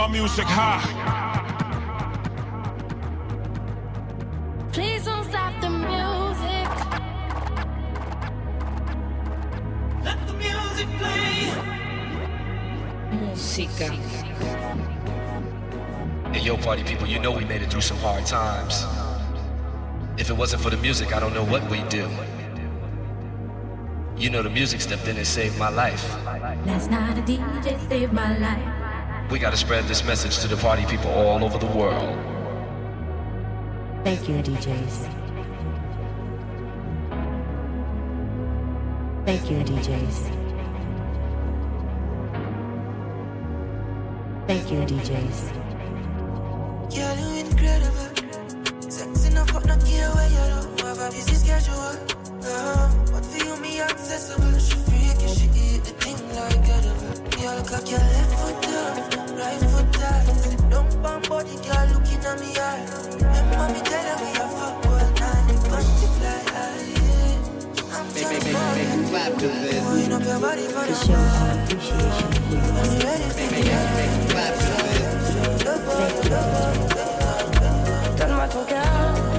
my music high. Please don't stop the music. Let the music play. Música. And yo, party people, you know we made it through some hard times. If it wasn't for the music, I don't know what we'd do. You know the music stepped in and saved my life. Last night a DJ saved my life. We gotta spread this message to the party people all over the world. Thank you, DJs. Thank you, DJs. Thank you, DJs. Girl, you incredible. Sex enough, but not care where you don't have a busy schedule. Uh, but you, me accessible. She freaky, she eat the thing like edible. Girl, cock your left foot down, right foot down. Sit down, bum body, girl, looking at me eye. Remember me tell her we a fuck all night. Bunty fly. I'm Make, make, make, make clap to this. Wind up your body for To show our appreciation for you. I'm ready for Make, make, make clap to this. Donne-moi ton cœur,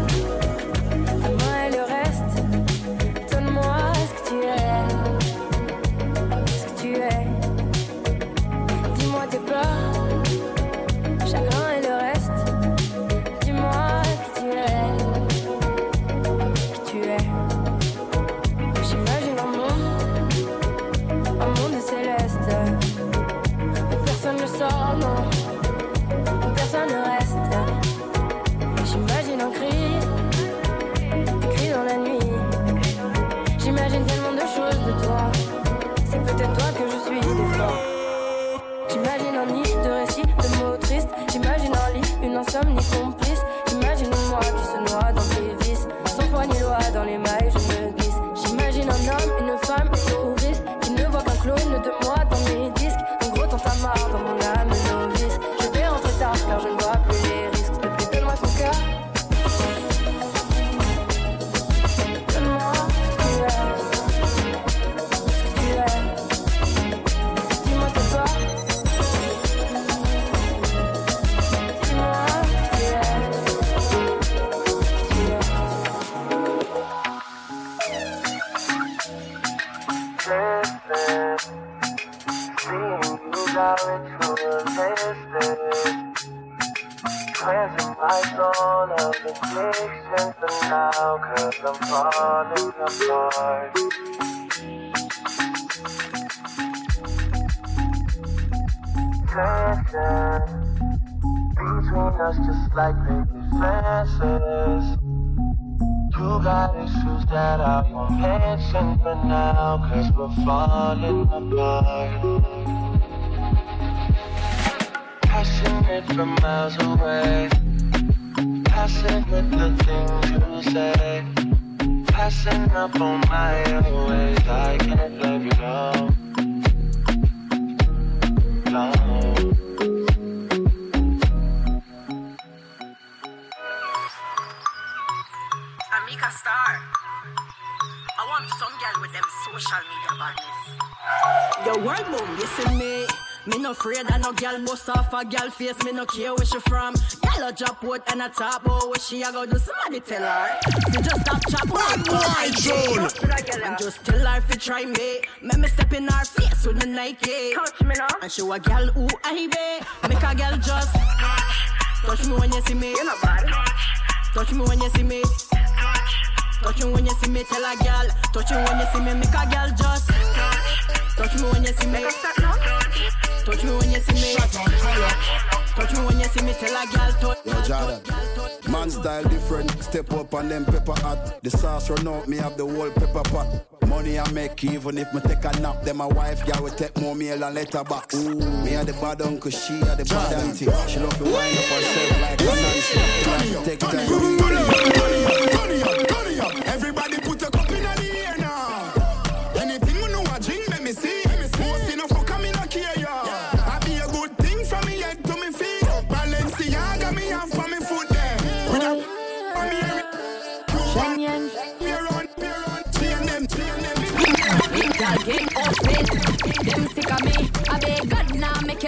between us just like baby fences. You got issues that I won't mention for now, cause we're falling apart. Passionate from miles away. Passing with the things you say. Passing up on my ways. I can't let you go. No. Amika Star. I want some girl with them social media badness. Your world boom, you see me. Me no afraid of no girl bust off a girl face. Me no care where she from. Girl a drop out and a top out. What she a go do? Somebody tell her. She just stop chop Bad boy June. And just tell her if you try me. Make me step in her face with the Nike. Touch me now. And show a girl who I be. Make a girl just touch me when you see me. You're not bad. Touch me when you see me. Touch me when you see me. Tell a girl. Touch me when you see me. Make a girl just touch me when you see me. Start now. Touch me when you see me. Touch me when you see me. Tell a girl touch. Yo, Jordan. Man style different, step up on them pepper hot. The sauce run out, me have the whole pepper pot. Money I make even if me take a nap. Then my wife girl will take more meal and letter box. Ooh, me had the bad uncle, she had the bad auntie. She love to wind up herself like a Nancy. Take time. Turn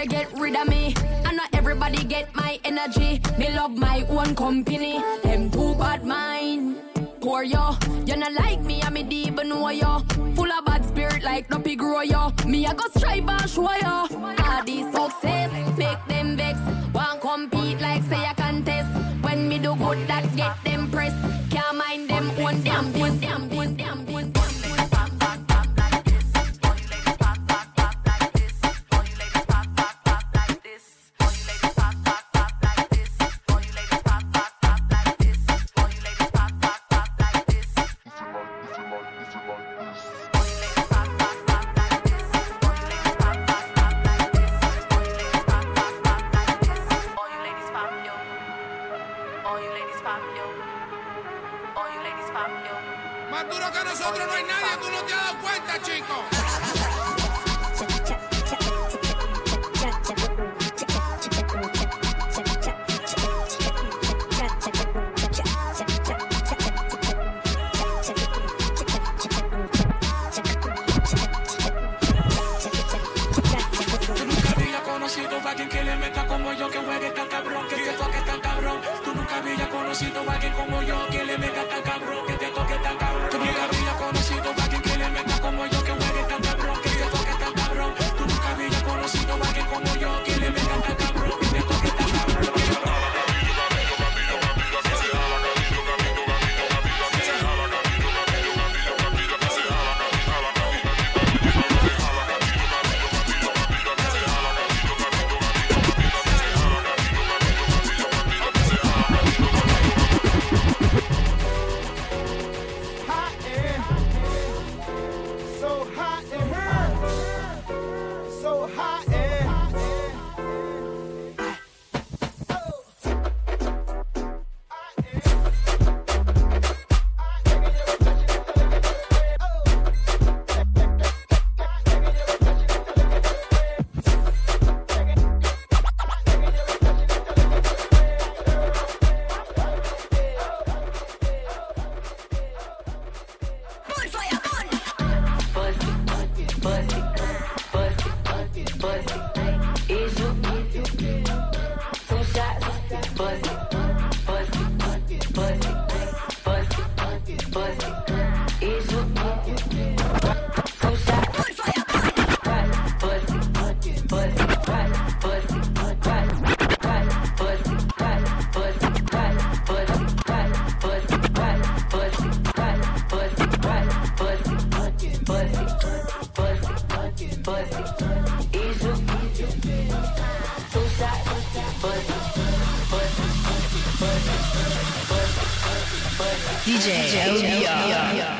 get rid of me. And not everybody get my energy. Me love my own company. Them too bad mind. Poor yo, you not like me, I'm a deep and know yo. Full of bad spirit like no grow yo. Me I go strive and show yo. All these success make them vex. Won't compete like say a contest. When me do good, that get them press. DJ LBR。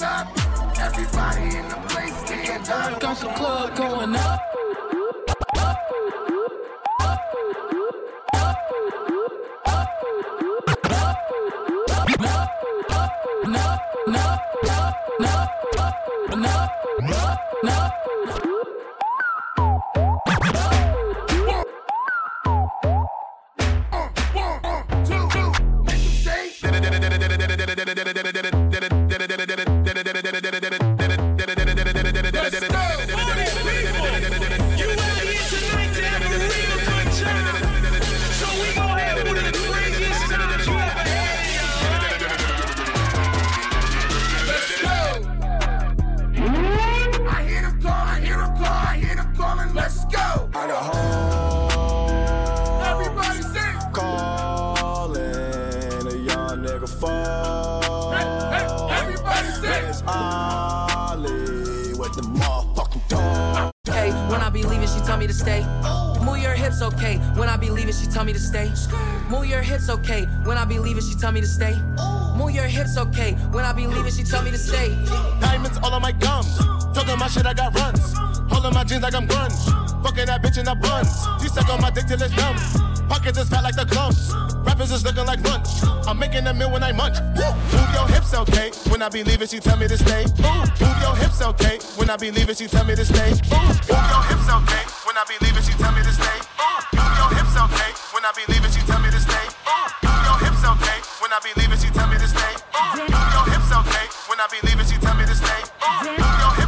top. Everybody in the place stand up. Got the club going up. Hips, okay. When I be leaving, she tell me to stay. Move your hips, okay. When I be leaving, she tell me to stay. Move your hips, okay. When I be leaving, she tell me to stay. Diamonds all on my gums. Talking my shit, I got runs. Holding my jeans like I'm grunge. Fucking that bitch in the buns. She suck on my dick till it's numb. Pockets is fat like the clumps. Rappers is looking like lunch. I'm making a meal when I munch. Move your hips, okay. When I be leaving, she tell me to stay. Move your hips, okay. When I be leaving, she tell me to stay. Move your hips, okay. I be leaving, she tell me to stay. Move your hips, okay. When I be leaving, she tell me to stay. Move your hips, okay. When I be leaving, she tell me to stay. Move your hips, okay. When I be leaving, she tell me to stay. Move your hips,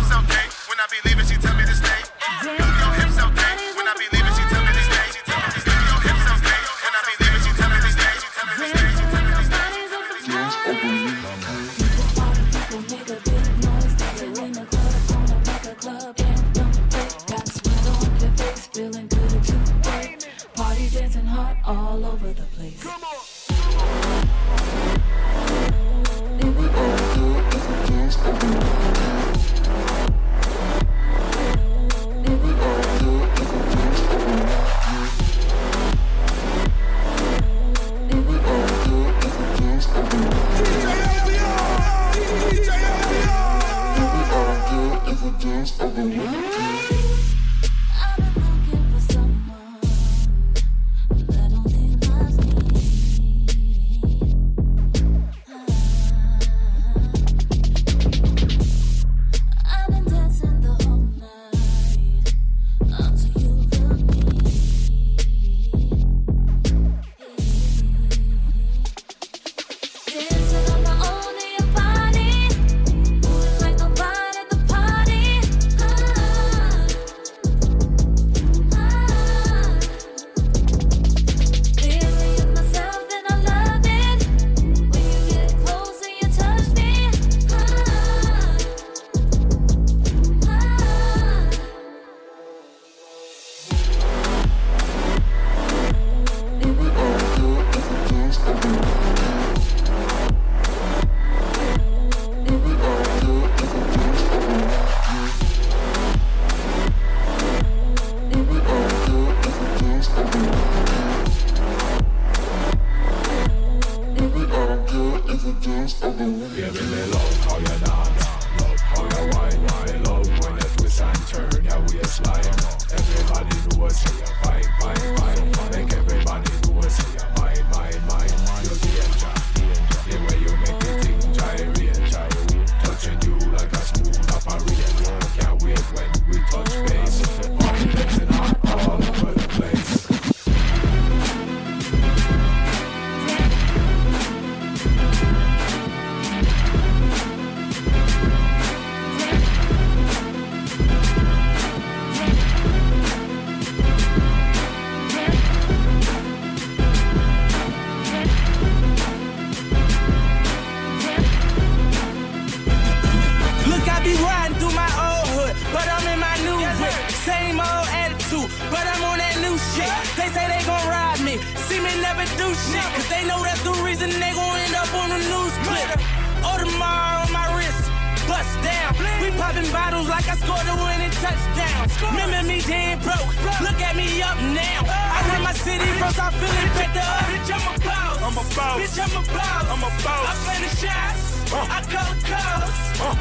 popping bottles like I scored a winning touchdown. Remember me dead broke, look at me up now. I run my city first, I feel it better up. Bitch, I'm a boss. I'm a boss. Bitch, I'm a boss. I'm a boss. I play the shots. I call the calls.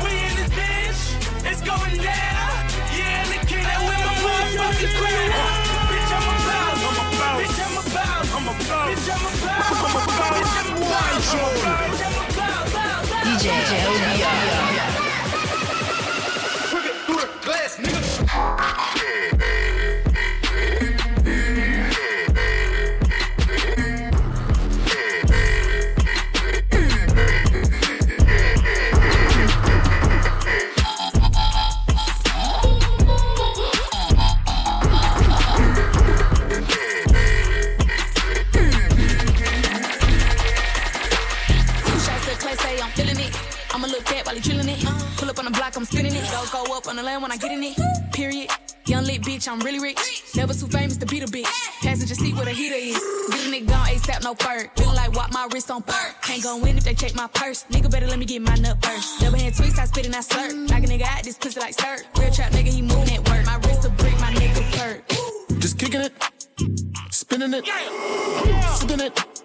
We in this bitch. It's going down. Yeah, and the king that with my motherfucking crown. Bitch, I'm a boss. I'm a boss. Bitch, I'm a boss. I'm a boss. Bitch, I'm a boss. I'm a boss. Bitch, I'm a boss. Bitch, I'm a boss. DJ when I get in it. Period. Young lit bitch, I'm really rich. Never too famous to beat a bitch. Passenger seat where the heater is. Get a nigga gone, ASAP, no fur. Feeling like walk my wrist on fur. Can't go win if they check my purse. Nigga better let me get my nut first. Double hand twist, I spit and I slurp. Knock a nigga out, this pussy like sir. Real trap nigga, he moving at work. My wrist a brick, my nigga perk. Just kicking it, spinning it, yeah. sipping it.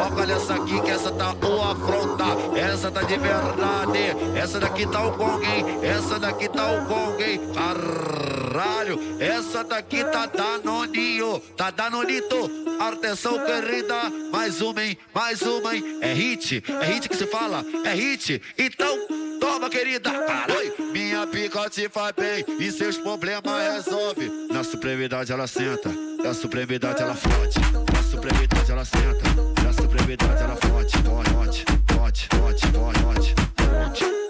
Foca nessa aqui que essa tá o afronta. Essa tá de verdade. Essa daqui tá o Kong, hein? Essa daqui tá o Kong, hein? Caralho. Essa daqui tá danoninho. Tá danonito. Atenção, querida. Mais uma, hein? Mais uma, hein? É hit. É hit que se fala. É hit. Então toma, querida. Caralho, minha pica te faz bem e seus problemas resolve. Na supremidade ela senta, na supremidade ela fode, na supremidade ela senta ela fode, fode, fode, fode, fode, fode, fode.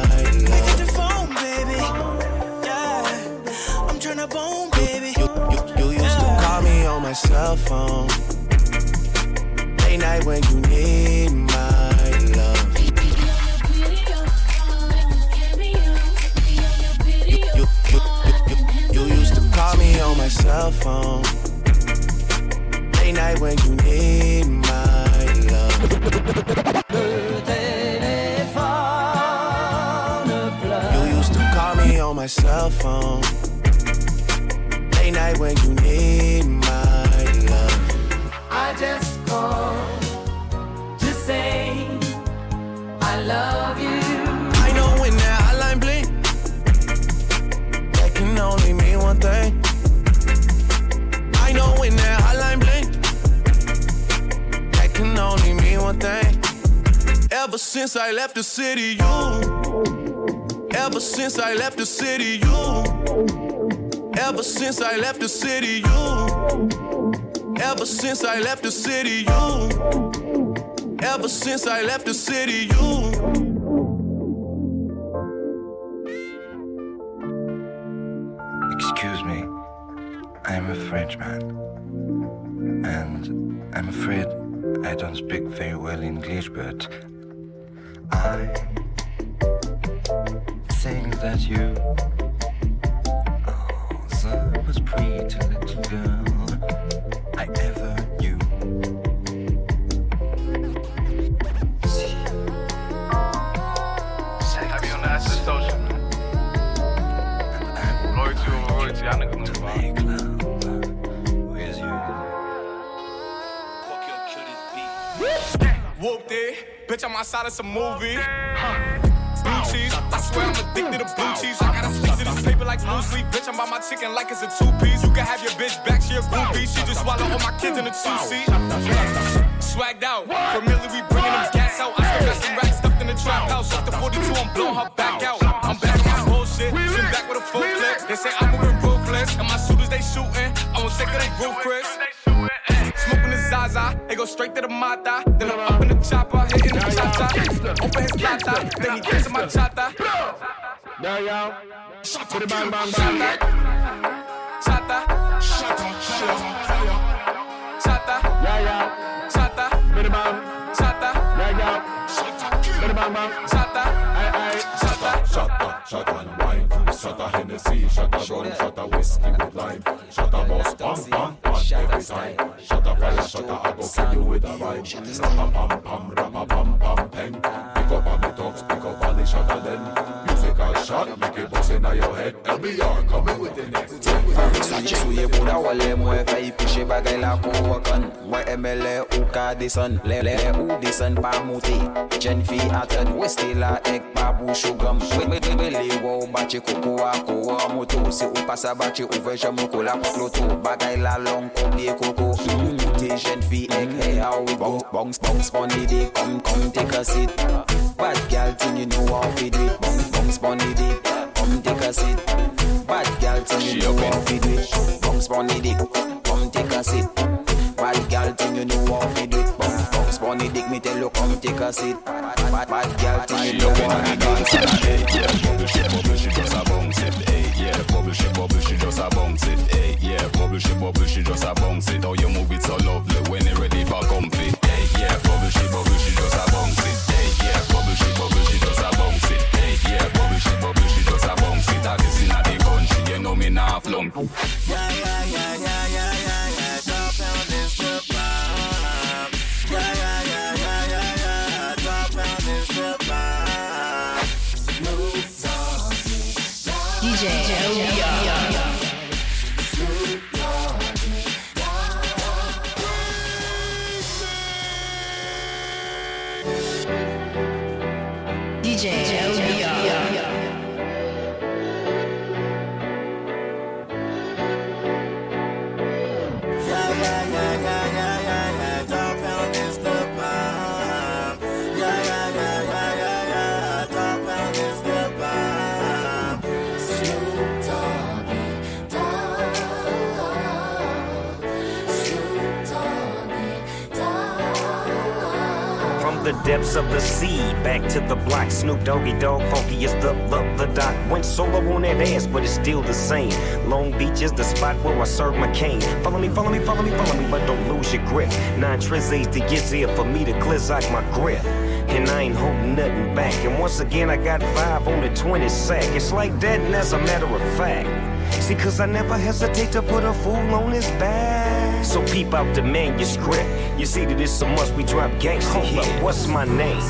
Yeah, bone, baby. You, you, you used to call me on my cell phone. Late night when you need my love. You, you, you, you, you used to call me on my cell phone. Late night when you need my love. You used to call me on my cell phone. Night when you need my love. I just called to say I love you. I know when that hotline blink, that can only mean one thing. I know when that hotline blink, that can only mean one thing. Ever since I left the city, you. Ever since I left the city, you. Ever since I left the city, you. Ever since I left the city, you. Ever since I left the city, you. Excuse me, I'm a Frenchman. And I'm afraid I don't speak very well English, but I think that you Whooped it. Bitch, I'm outside of some movie. I swear I'm addicted to blue cheese. I gotta stick to this paper like blue sleep. Bitch, I'm by my chicken like it's a two piece. You can have your bitch back, she a groupie. She just swallow all my kids in a two seat. Swagged out. Familiar, we bringing them gas out. I still got some racks stuffed in the trap house. Off the 42, I'm blowing her back out. I'm back on my bullshit. Sitting back with a full clip. They say I'm moving ruthless. And my shooters, they shooting. I won't take of they roof, Chris. Smoking the Zaza, it go straight to the mata. Then I'm up in the chopper, hitting the cha-cha. Open his lata, then he gets in my chata. There y'all. Shut Put it bang, bang, Chata, bang. chata, shut up, chata, Yeah, yeah. chata, Bit of bang. chata, Yeah, yeah. Bit of bang, bang. chata, Aye, aye. chata. Shot a, shot and wine. Shot a Hennessy, shot a rum, shot a whiskey with lime. Shot a boss, pam, pam, a, kill you with a rhyme. Rapa, pam, pam, rapa, pam, pam, peng. Pick up on the talks, pick up on the shot a then. Musical shot, make it bust in your head. LBR, coming with the next Sache sou ye bouda wale mwen fay piche bagay la kon wakan Mwen eme le ou ka desen, le le ou desen pa mouti Jen fi aten, weste la ek pa bouchou gam We me me le wow bache koko a ko a moto Se ou pasa bache ou veje moko la pot loto Bagay la long kon biye koko jen fi ek, hey how we Bounce, bounce pon the dick, come, come take a seat. Bad gal thing you know how fi do it. Bounce, bounce the dick, come take a seat. Bad gal thing you know how fi do it. Bounce the dick, come take a seat Bad gal thing you know how fi do it Bounce, bounce pon the dick, me tell you come take a seat Bad, bad, bad gal thing you know how fi do it yeah, bubble she bubble she just a bounce it, hey, yeah, bubble she bubble she just a bounce it, hey, yeah, bubble she bubble she just a bounce it. How you move it so lovely when you ready for comfy, hey, yeah, bubble she bubble she just a bounce it, hey, yeah, bubble she bubble she just a bounce it, hey, yeah, bubble she bubble she just a bounce it. I guess inna the country, you know me nah flunk. Yeah, yeah, yeah, yeah, depths of the sea. Back to the block, Snoop Doggy Dogg, funky is the, the, the doc. Went solo on that ass, but it's still the same. Long Beach is the spot where I serve my cane. Follow me, follow me, follow me, follow me, but don't lose your grip. Nine trizzies to get here for me to out my grip. And I ain't holding nothing back. And once again, I got five on the 20 sack. It's like that, and as a matter of fact. See, cause I never hesitate to put a fool on his back. So peep out the manuscript. You see that it's a must we drop gangsta here. What's my name?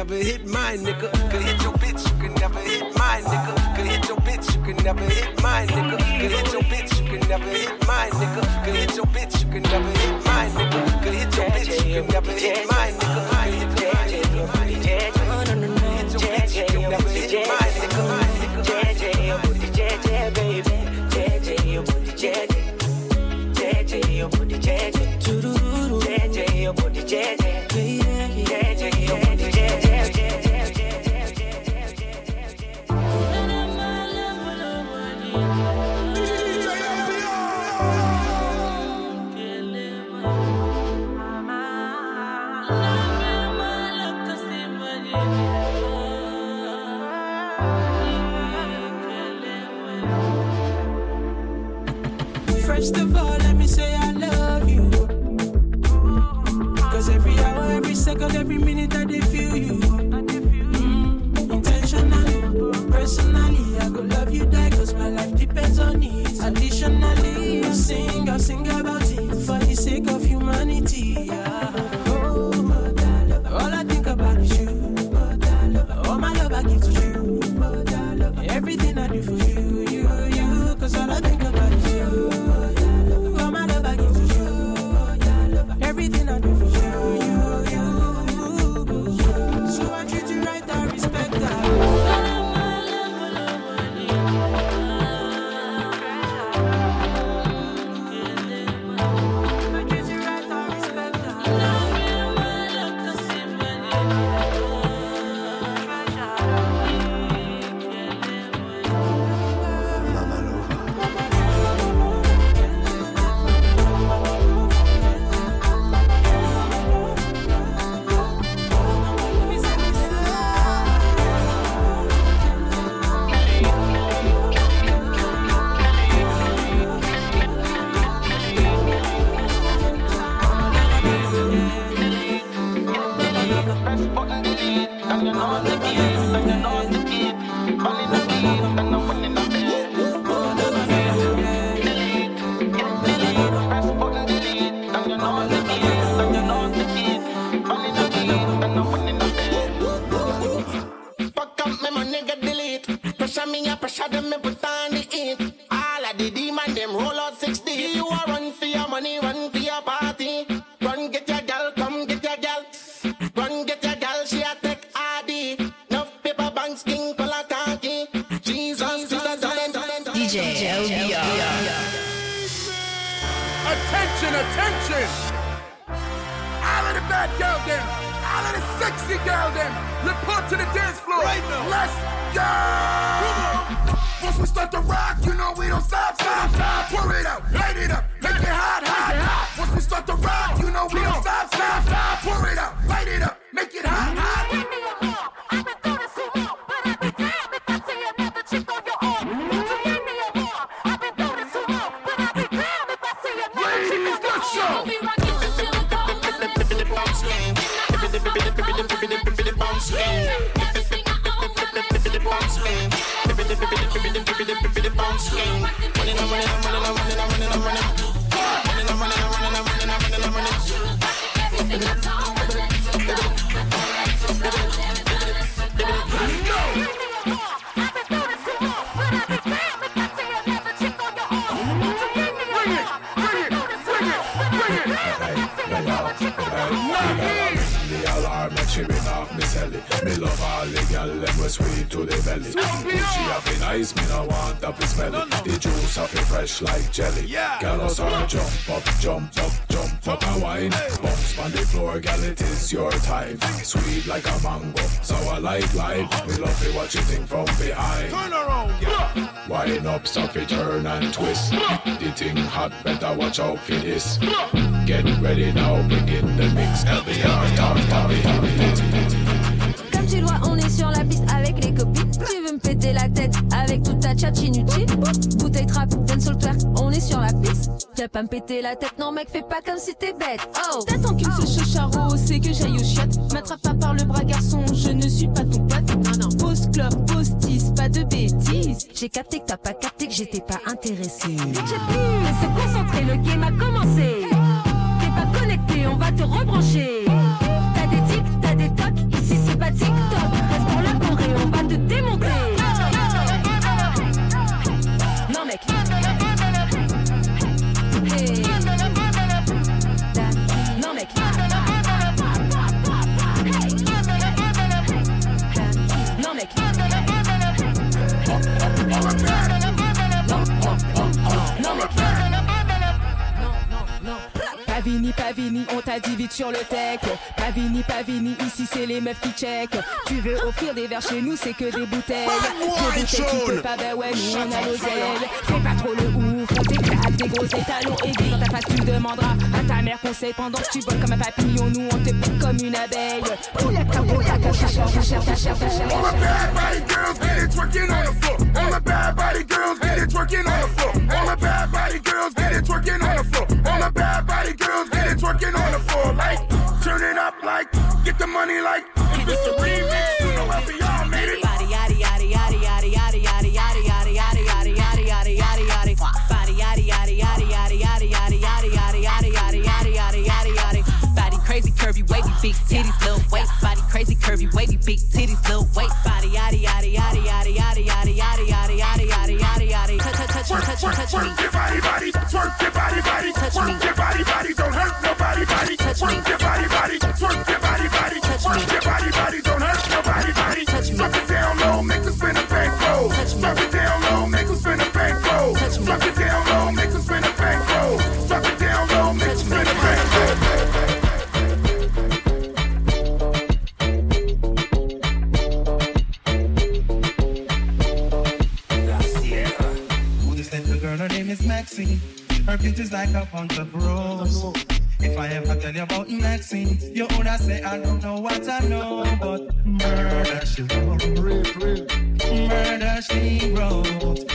never hit my nigga. Could hit your bitch, you can never hit my nigga. Could hit your bitch, you can never hit my nigga. Could hit your bitch, you can never hit my nigga. Could hit your bitch, you can never hit my nigga. Could hit your bitch, you can never hit my nigga. people stand the. All of the demon them roll out 60. You are run for your money, run for your party. Run get your come get your. Run get your she a take ID. Paper bank skin color khaki. Jesus, Jesus, DJ, DJ Attention, attention! All of the bad girl them, all of the sexy girls, them, report to the dance floor. Right now. Let's go! we start to rock, you know we don't stop, stop, stop. Pour it out, light it up, make it hot, hot, hot. Once we start to rock, you know we don't stop, stop, stop. Pour it out, light it up. Game. Running, I'm running, I'm running, I'm running, love all the gal, them was sweet to the belly. She have a nice, me no want up smell it. The juice of it fresh like jelly. Gal us on jump up, jump up, jump up a wine. Bounce on the floor, gal, it is your time. Sweet like a mango, so I like life. Me love it, what you think from behind. Turn around, yeah. Wine up, stop it, turn and twist. The thing hot, better watch out for this. Get ready now, begin the mix. LBR, talk, talk, talk. Comme tu on est sur la piste avec les copines. Tu veux me péter la tête avec toute ta tchatch inutile Bouteille trap, dancehall twerk, on est sur la piste. Tu pas me péter la tête, non mec, fais pas comme si t'es bête. Oh T'attends qu'il me se charo, c'est que j'aille au chiottes. M'attrape pas par le bras garçon, je ne suis pas ton pote. Non, club, postis, pas de bêtises. J'ai capté que t'as pas capté que j'étais pas intéressé. J'ai plus se concentrer, le game a commencé. T'es pas connecté, on va te rebrancher. TikTok. Reste pour la Corée, on va te démonter. Non, mec. Hey. Non, mec. Non, mec. Non, mec. Non, non, non. Pavini, Pavini, on t'a dit vite sur le tech. Pavini, Pavini, ici c'est les meufs qui check. Tu veux offrir des verres chez nous, c'est que des bouteilles. Des bouteilles qui peut pas, bah ouais, nous on a l'oseille. Fais pas trop le ouf, on t'éclate des gros étalons aiguilles dans ta face, tu demanderas à ta mère conseil pendant que tu voles comme un papillon. Nous on te pique comme une abeille. All the bad body girls get it twerking on the floor. All the bad body girls get it twerking on the floor. All the bad body girls get it twerking on the floor. All the bad body girls get it twerking on the floor like, turn it up like, get the money like, if it's a remix, you know how we all big titties little waist body crazy curvy wavy big titties little waist body yaddy yaddy yaddy yaddy yaddy yaddy yaddy yaddy yaddy yaddy yaddy yaddy touch touch touch touch touch me twerk your body body twerk your body body touch me your body body don't hurt nobody body touch me your body body twerk your body body touch me your body body don't hurt nobody body touch me drop it down low make us spin a bank roll drop it down low make us spin a bank roll drop it down low make us spin a Her beauty's like a bunch of rose. If I ever tell you about Maxine, you would say I don't know what I know, but murder she wrote, murder she wrote,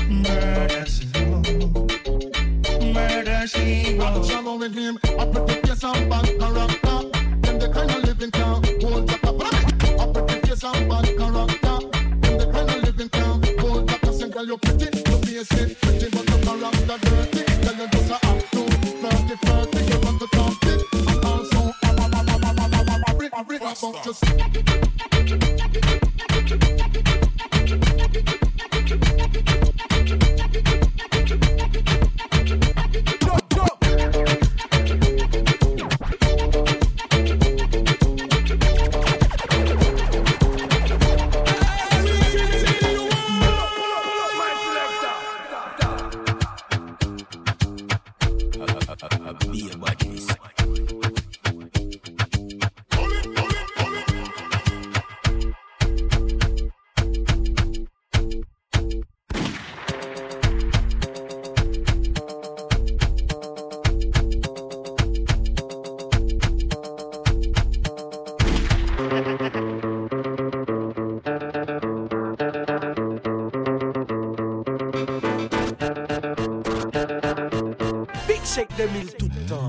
murder she wrote, murder she wrote. I'm with him, I protect your some bad character. Them the kind of living town, hold up a I protect your some bad character. Them the kind of living town, hold up a single You're pretty, you're basic, pretty but the character I read about just. Todo.